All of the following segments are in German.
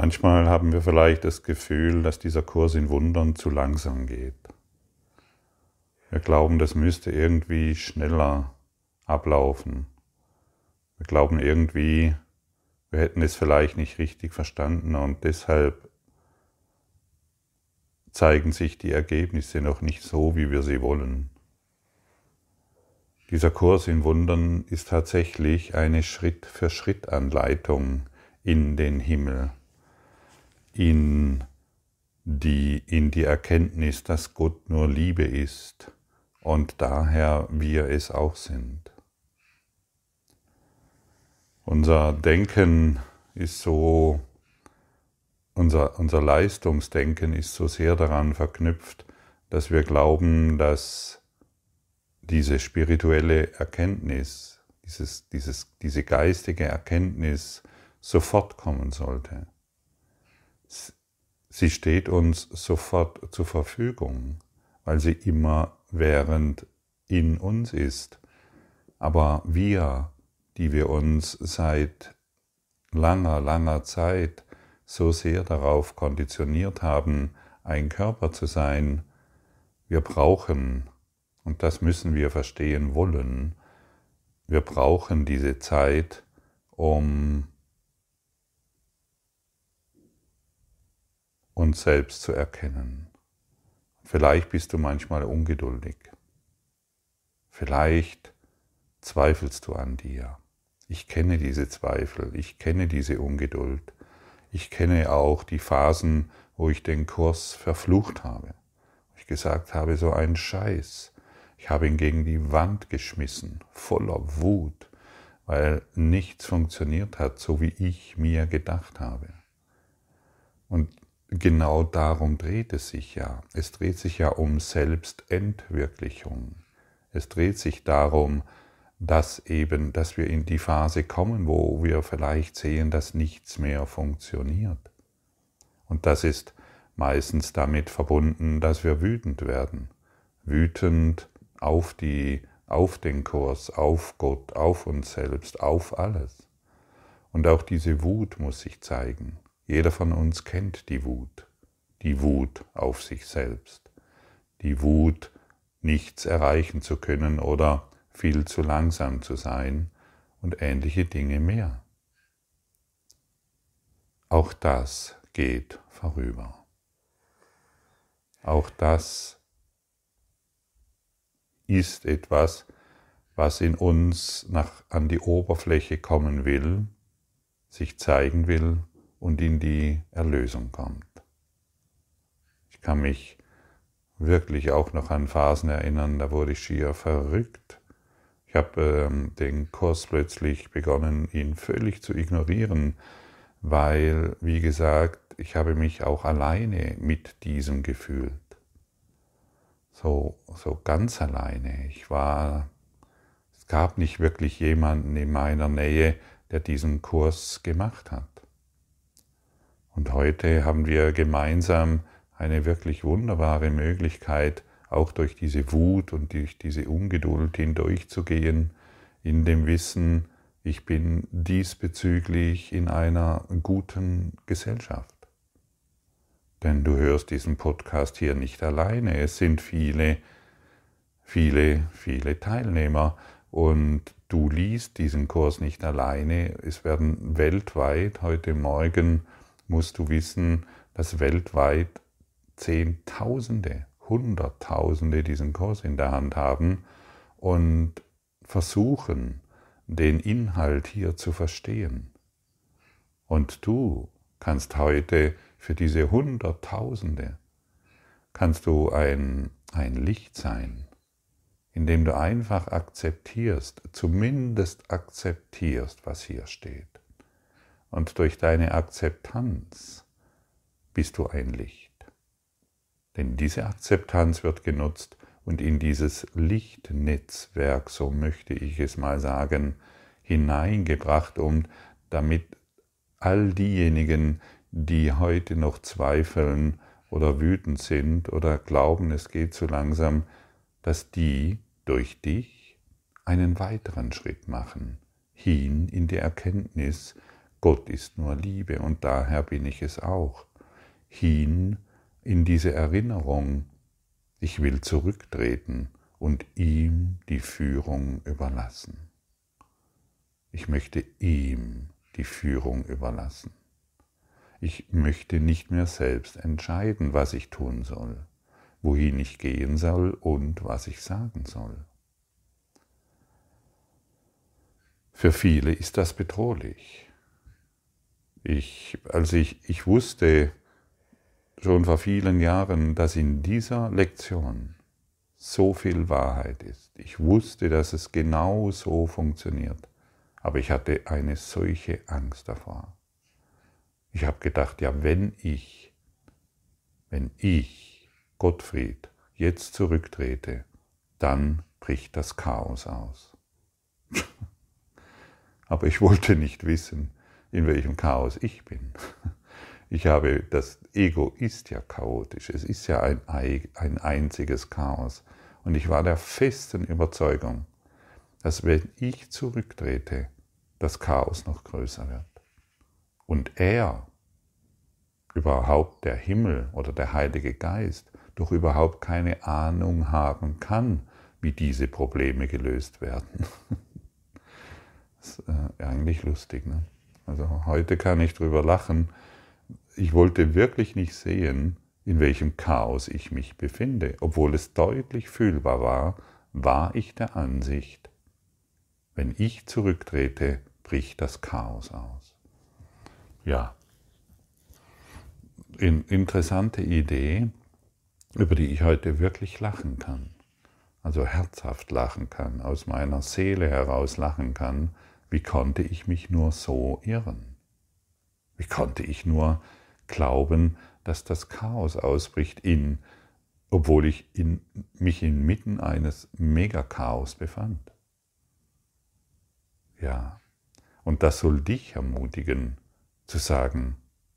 Manchmal haben wir vielleicht das Gefühl, dass dieser Kurs in Wundern zu langsam geht. Wir glauben, das müsste irgendwie schneller ablaufen. Wir glauben irgendwie, wir hätten es vielleicht nicht richtig verstanden und deshalb zeigen sich die Ergebnisse noch nicht so, wie wir sie wollen. Dieser Kurs in Wundern ist tatsächlich eine Schritt-für-Schritt-Anleitung in den Himmel in die, in die Erkenntnis, dass Gott nur Liebe ist und daher wir es auch sind. Unser Denken ist so, unser, unser Leistungsdenken ist so sehr daran verknüpft, dass wir glauben, dass diese spirituelle Erkenntnis, dieses, dieses, diese geistige Erkenntnis sofort kommen sollte. Sie steht uns sofort zur Verfügung, weil sie immer während in uns ist. Aber wir, die wir uns seit langer, langer Zeit so sehr darauf konditioniert haben, ein Körper zu sein, wir brauchen, und das müssen wir verstehen wollen, wir brauchen diese Zeit, um uns selbst zu erkennen. Vielleicht bist du manchmal ungeduldig. Vielleicht zweifelst du an dir. Ich kenne diese Zweifel, ich kenne diese Ungeduld. Ich kenne auch die Phasen, wo ich den Kurs verflucht habe. Ich gesagt habe, so ein Scheiß. Ich habe ihn gegen die Wand geschmissen, voller Wut, weil nichts funktioniert hat, so wie ich mir gedacht habe. Und genau darum dreht es sich ja. Es dreht sich ja um Selbstentwirklichung. Es dreht sich darum, dass eben, dass wir in die Phase kommen, wo wir vielleicht sehen, dass nichts mehr funktioniert. Und das ist meistens damit verbunden, dass wir wütend werden. Wütend auf die, auf den Kurs, auf Gott, auf uns selbst, auf alles. Und auch diese Wut muss sich zeigen. Jeder von uns kennt die Wut, die Wut auf sich selbst, die Wut, nichts erreichen zu können oder viel zu langsam zu sein und ähnliche Dinge mehr. Auch das geht vorüber. Auch das ist etwas, was in uns nach, an die Oberfläche kommen will, sich zeigen will und in die Erlösung kommt. Ich kann mich wirklich auch noch an Phasen erinnern, da wurde ich schier verrückt. Ich habe ähm, den Kurs plötzlich begonnen, ihn völlig zu ignorieren, weil, wie gesagt, ich habe mich auch alleine mit diesem gefühlt. So, so ganz alleine. Ich war, es gab nicht wirklich jemanden in meiner Nähe, der diesen Kurs gemacht hat. Und heute haben wir gemeinsam eine wirklich wunderbare Möglichkeit, auch durch diese Wut und durch diese Ungeduld hindurchzugehen, in dem Wissen, ich bin diesbezüglich in einer guten Gesellschaft. Denn du hörst diesen Podcast hier nicht alleine. Es sind viele, viele, viele Teilnehmer und du liest diesen Kurs nicht alleine. Es werden weltweit heute Morgen musst du wissen, dass weltweit Zehntausende, Hunderttausende diesen Kurs in der Hand haben und versuchen, den Inhalt hier zu verstehen. Und du kannst heute für diese Hunderttausende, kannst du ein, ein Licht sein, indem du einfach akzeptierst, zumindest akzeptierst, was hier steht. Und durch deine Akzeptanz bist du ein Licht. Denn diese Akzeptanz wird genutzt und in dieses Lichtnetzwerk, so möchte ich es mal sagen, hineingebracht, um damit all diejenigen, die heute noch zweifeln oder wütend sind oder glauben, es geht zu langsam, dass die durch dich einen weiteren Schritt machen, hin in die Erkenntnis, Gott ist nur Liebe und daher bin ich es auch. Hin in diese Erinnerung, ich will zurücktreten und ihm die Führung überlassen. Ich möchte ihm die Führung überlassen. Ich möchte nicht mehr selbst entscheiden, was ich tun soll, wohin ich gehen soll und was ich sagen soll. Für viele ist das bedrohlich. Ich, als ich, ich wusste schon vor vielen Jahren, dass in dieser Lektion so viel Wahrheit ist. Ich wusste, dass es genau so funktioniert, aber ich hatte eine solche Angst davor. Ich habe gedacht, ja, wenn ich, wenn ich, Gottfried, jetzt zurücktrete, dann bricht das Chaos aus. aber ich wollte nicht wissen, in welchem Chaos ich bin. Ich habe, das Ego ist ja chaotisch, es ist ja ein, ein einziges Chaos. Und ich war der festen Überzeugung, dass wenn ich zurücktrete, das Chaos noch größer wird. Und er, überhaupt der Himmel oder der Heilige Geist, doch überhaupt keine Ahnung haben kann, wie diese Probleme gelöst werden. das ist äh, eigentlich lustig. Ne? Also heute kann ich drüber lachen, ich wollte wirklich nicht sehen, in welchem Chaos ich mich befinde. Obwohl es deutlich fühlbar war, war ich der Ansicht, wenn ich zurücktrete, bricht das Chaos aus. Ja, interessante Idee, über die ich heute wirklich lachen kann. Also herzhaft lachen kann, aus meiner Seele heraus lachen kann. Wie konnte ich mich nur so irren? Wie konnte ich nur glauben, dass das Chaos ausbricht in, obwohl ich in, mich inmitten eines Megachaos befand. Ja, und das soll dich ermutigen, zu sagen,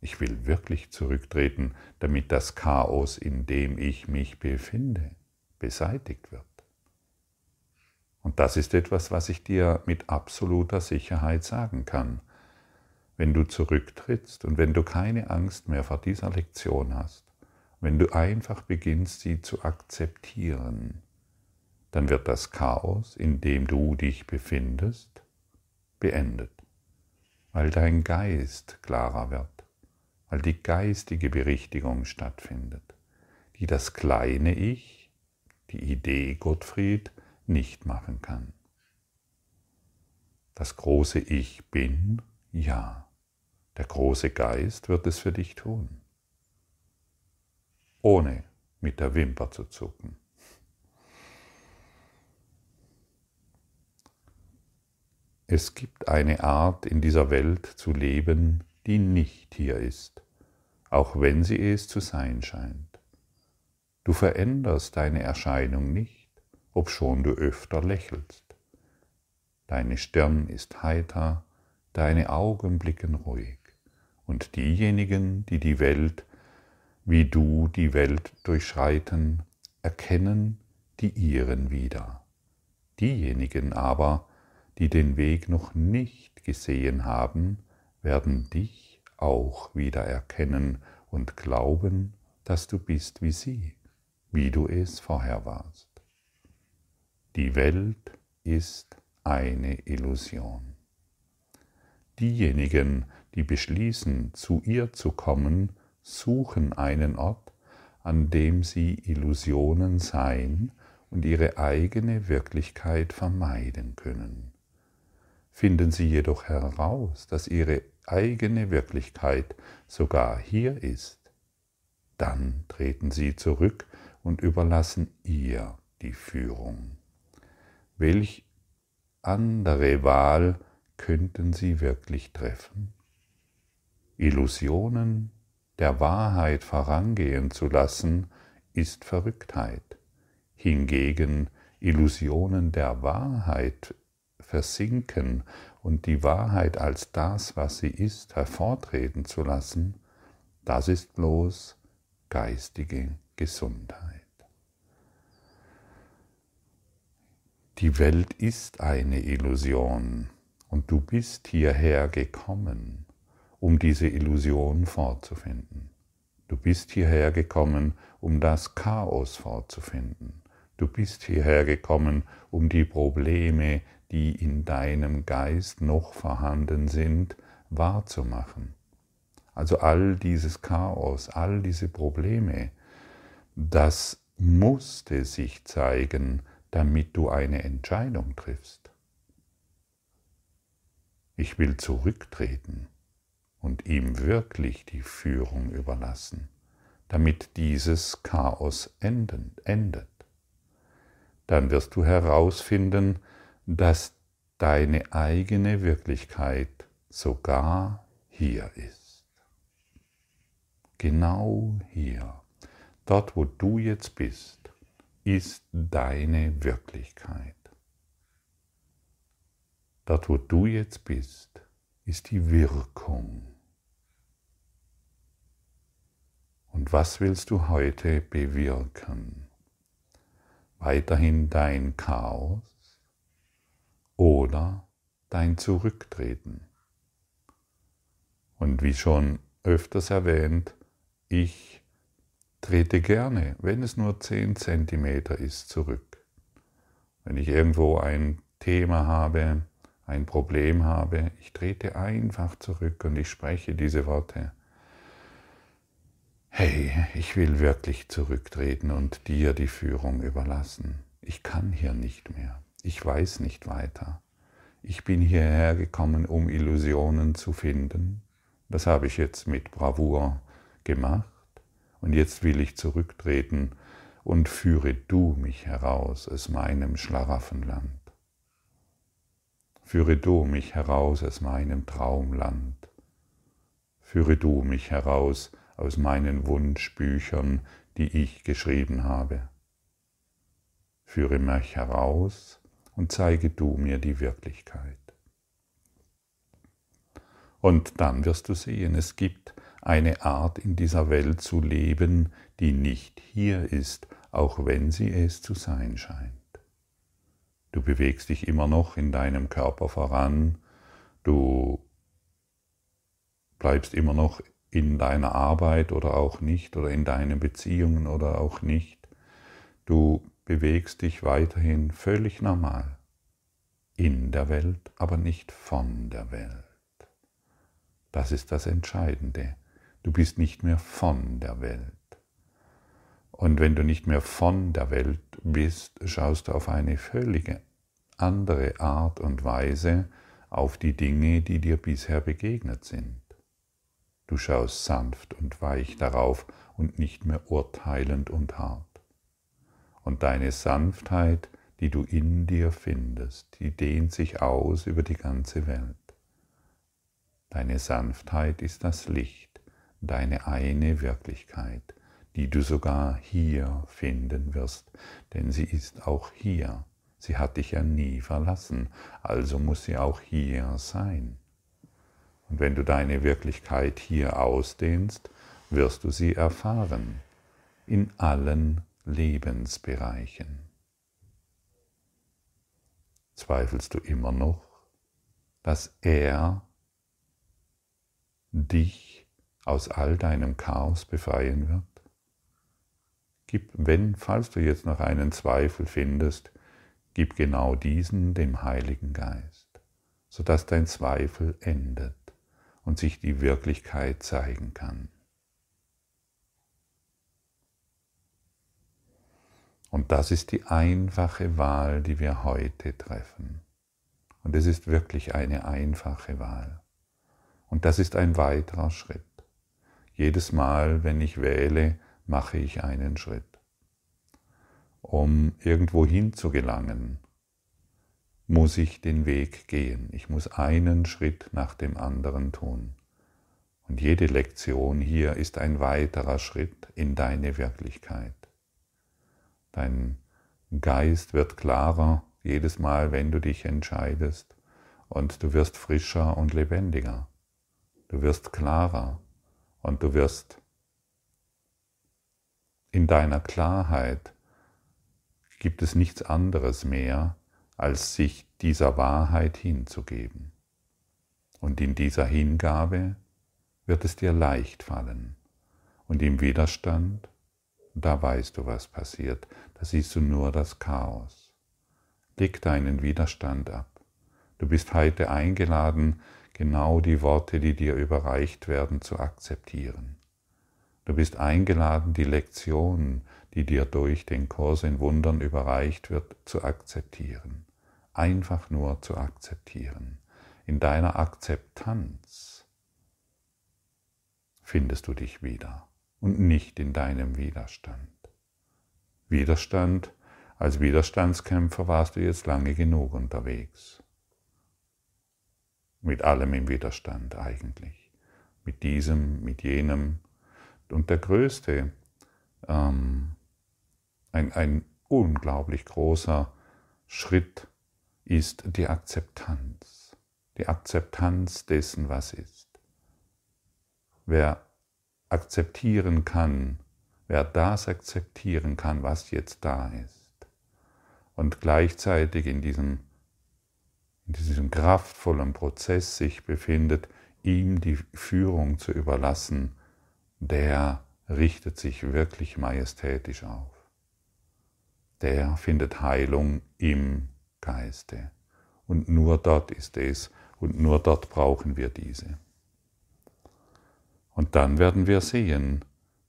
ich will wirklich zurücktreten, damit das Chaos, in dem ich mich befinde, beseitigt wird. Und das ist etwas, was ich dir mit absoluter Sicherheit sagen kann. Wenn du zurücktrittst und wenn du keine Angst mehr vor dieser Lektion hast, wenn du einfach beginnst, sie zu akzeptieren, dann wird das Chaos, in dem du dich befindest, beendet, weil dein Geist klarer wird, weil die geistige Berichtigung stattfindet, die das kleine Ich, die Idee Gottfried, nicht machen kann. Das große Ich bin ja. Der große Geist wird es für dich tun, ohne mit der Wimper zu zucken. Es gibt eine Art in dieser Welt zu leben, die nicht hier ist, auch wenn sie es zu sein scheint. Du veränderst deine Erscheinung nicht, obschon du öfter lächelst. Deine Stirn ist heiter, deine Augen blicken ruhig. Und diejenigen, die die Welt, wie du die Welt durchschreiten, erkennen die ihren wieder. Diejenigen aber, die den Weg noch nicht gesehen haben, werden dich auch wieder erkennen und glauben, dass du bist wie sie, wie du es vorher warst. Die Welt ist eine Illusion. Diejenigen, die beschließen, zu ihr zu kommen, suchen einen Ort, an dem sie Illusionen sein und ihre eigene Wirklichkeit vermeiden können. Finden sie jedoch heraus, dass ihre eigene Wirklichkeit sogar hier ist, dann treten sie zurück und überlassen ihr die Führung. Welch andere Wahl könnten sie wirklich treffen? Illusionen der Wahrheit vorangehen zu lassen, ist Verrücktheit. Hingegen Illusionen der Wahrheit versinken und die Wahrheit als das, was sie ist, hervortreten zu lassen, das ist bloß geistige Gesundheit. Die Welt ist eine Illusion, und du bist hierher gekommen, um diese Illusion vorzufinden. Du bist hierher gekommen, um das Chaos vorzufinden. Du bist hierher gekommen, um die Probleme, die in deinem Geist noch vorhanden sind, wahrzumachen. Also all dieses Chaos, all diese Probleme, das musste sich zeigen, damit du eine Entscheidung triffst. Ich will zurücktreten und ihm wirklich die Führung überlassen, damit dieses Chaos endet. Dann wirst du herausfinden, dass deine eigene Wirklichkeit sogar hier ist. Genau hier, dort wo du jetzt bist, ist deine Wirklichkeit. Dort wo du jetzt bist, ist die Wirkung. Und was willst du heute bewirken? Weiterhin dein Chaos oder dein Zurücktreten? Und wie schon öfters erwähnt, ich trete gerne, wenn es nur 10 cm ist, zurück. Wenn ich irgendwo ein Thema habe, ein Problem habe, ich trete einfach zurück und ich spreche diese Worte hey, ich will wirklich zurücktreten und dir die Führung überlassen. Ich kann hier nicht mehr. Ich weiß nicht weiter. Ich bin hierher gekommen, um Illusionen zu finden. Das habe ich jetzt mit Bravour gemacht. Und jetzt will ich zurücktreten und führe du mich heraus aus meinem Schlaraffenland. Führe du mich heraus aus meinem Traumland. Führe du mich heraus aus meinen Wunschbüchern, die ich geschrieben habe. Führe mich heraus und zeige du mir die Wirklichkeit. Und dann wirst du sehen, es gibt eine Art in dieser Welt zu leben, die nicht hier ist, auch wenn sie es zu sein scheint. Du bewegst dich immer noch in deinem Körper voran, du bleibst immer noch in deiner Arbeit oder auch nicht oder in deinen Beziehungen oder auch nicht. Du bewegst dich weiterhin völlig normal in der Welt, aber nicht von der Welt. Das ist das Entscheidende. Du bist nicht mehr von der Welt. Und wenn du nicht mehr von der Welt bist, schaust du auf eine völlige andere Art und Weise auf die Dinge, die dir bisher begegnet sind. Du schaust sanft und weich darauf und nicht mehr urteilend und hart. Und deine Sanftheit, die du in dir findest, die dehnt sich aus über die ganze Welt. Deine Sanftheit ist das Licht, deine eine Wirklichkeit, die du sogar hier finden wirst, denn sie ist auch hier. Sie hat dich ja nie verlassen, also muss sie auch hier sein. Und wenn du deine Wirklichkeit hier ausdehnst, wirst du sie erfahren in allen Lebensbereichen. Zweifelst du immer noch, dass er dich aus all deinem Chaos befreien wird? Gib, wenn, falls du jetzt noch einen Zweifel findest, gib genau diesen dem Heiligen Geist, sodass dein Zweifel endet und sich die Wirklichkeit zeigen kann. Und das ist die einfache Wahl, die wir heute treffen. Und es ist wirklich eine einfache Wahl. Und das ist ein weiterer Schritt. Jedes Mal, wenn ich wähle, mache ich einen Schritt. Um irgendwo hinzugelangen, muss ich den Weg gehen. Ich muss einen Schritt nach dem anderen tun. Und jede Lektion hier ist ein weiterer Schritt in deine Wirklichkeit. Dein Geist wird klarer jedes Mal, wenn du dich entscheidest, und du wirst frischer und lebendiger. Du wirst klarer und du wirst in deiner Klarheit gibt es nichts anderes mehr, als sich dieser Wahrheit hinzugeben. Und in dieser Hingabe wird es dir leicht fallen. Und im Widerstand, da weißt du, was passiert. Da siehst du nur das Chaos. Leg deinen Widerstand ab. Du bist heute eingeladen, genau die Worte, die dir überreicht werden, zu akzeptieren. Du bist eingeladen, die Lektion, die dir durch den Kurs in Wundern überreicht wird, zu akzeptieren. Einfach nur zu akzeptieren. In deiner Akzeptanz findest du dich wieder und nicht in deinem Widerstand. Widerstand, als Widerstandskämpfer warst du jetzt lange genug unterwegs. Mit allem im Widerstand eigentlich. Mit diesem, mit jenem. Und der größte, ähm, ein, ein unglaublich großer Schritt ist die Akzeptanz. Die Akzeptanz dessen, was ist. Wer akzeptieren kann, wer das akzeptieren kann, was jetzt da ist, und gleichzeitig in diesem, in diesem kraftvollen Prozess sich befindet, ihm die Führung zu überlassen, der richtet sich wirklich majestätisch auf. Der findet Heilung im Geiste. Und nur dort ist es und nur dort brauchen wir diese. Und dann werden wir sehen,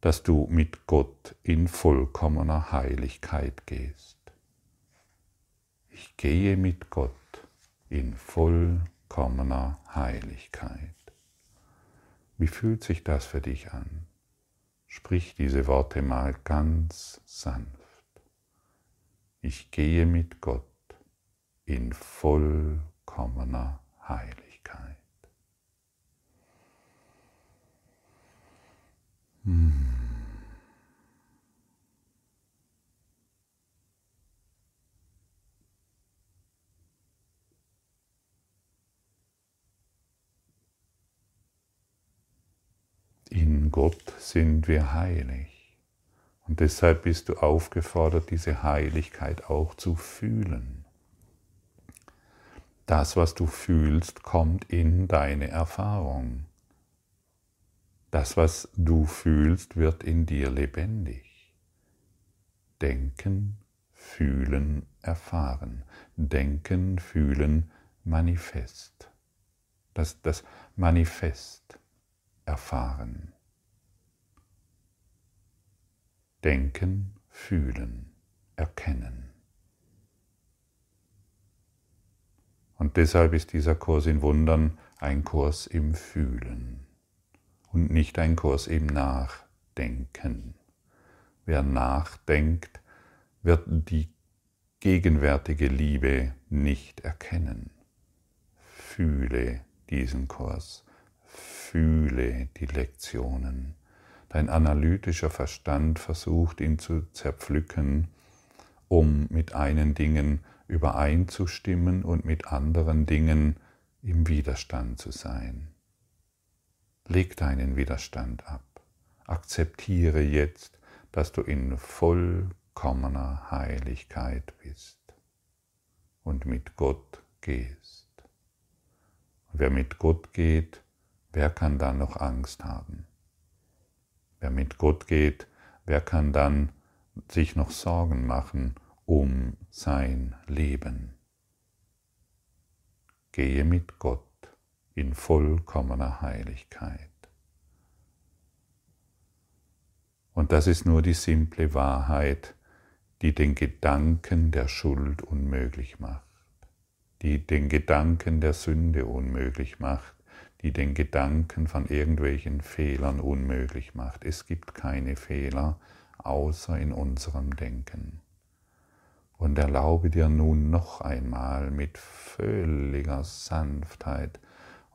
dass du mit Gott in vollkommener Heiligkeit gehst. Ich gehe mit Gott in vollkommener Heiligkeit. Wie fühlt sich das für dich an? Sprich diese Worte mal ganz sanft. Ich gehe mit Gott in vollkommener Heiligkeit. In Gott sind wir heilig. Und deshalb bist du aufgefordert, diese Heiligkeit auch zu fühlen. Das, was du fühlst, kommt in deine Erfahrung. Das, was du fühlst, wird in dir lebendig. Denken, fühlen, erfahren. Denken, fühlen, manifest. Das, das Manifest erfahren. Denken, fühlen, erkennen. Und deshalb ist dieser Kurs in Wundern ein Kurs im Fühlen und nicht ein Kurs im Nachdenken. Wer nachdenkt, wird die gegenwärtige Liebe nicht erkennen. Fühle diesen Kurs, fühle die Lektionen. Dein analytischer Verstand versucht ihn zu zerpflücken, um mit einen Dingen übereinzustimmen und mit anderen Dingen im Widerstand zu sein. Leg deinen Widerstand ab. Akzeptiere jetzt, dass du in vollkommener Heiligkeit bist und mit Gott gehst. Und wer mit Gott geht, wer kann dann noch Angst haben? Wer mit Gott geht, wer kann dann sich noch Sorgen machen um sein Leben? Gehe mit Gott in vollkommener Heiligkeit. Und das ist nur die simple Wahrheit, die den Gedanken der Schuld unmöglich macht, die den Gedanken der Sünde unmöglich macht, die den Gedanken von irgendwelchen Fehlern unmöglich macht. Es gibt keine Fehler außer in unserem Denken. Und erlaube dir nun noch einmal mit völliger Sanftheit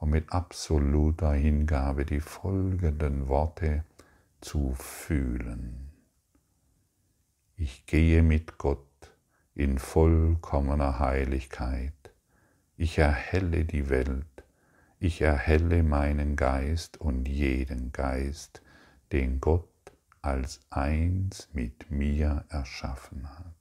und mit absoluter Hingabe die folgenden Worte zu fühlen. Ich gehe mit Gott in vollkommener Heiligkeit. Ich erhelle die Welt. Ich erhelle meinen Geist und jeden Geist, den Gott als eins mit mir erschaffen hat.